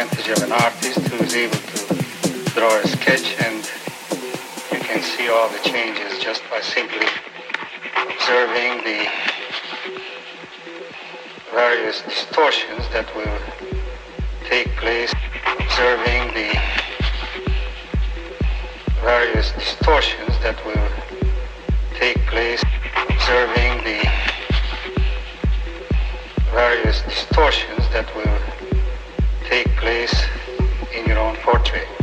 advantage of an artist who is able to draw a sketch and you can see all the changes just by simply observing the various distortions that will take place, observing the various distortions that will take place, observing the various distortions that will take place in your own portrait.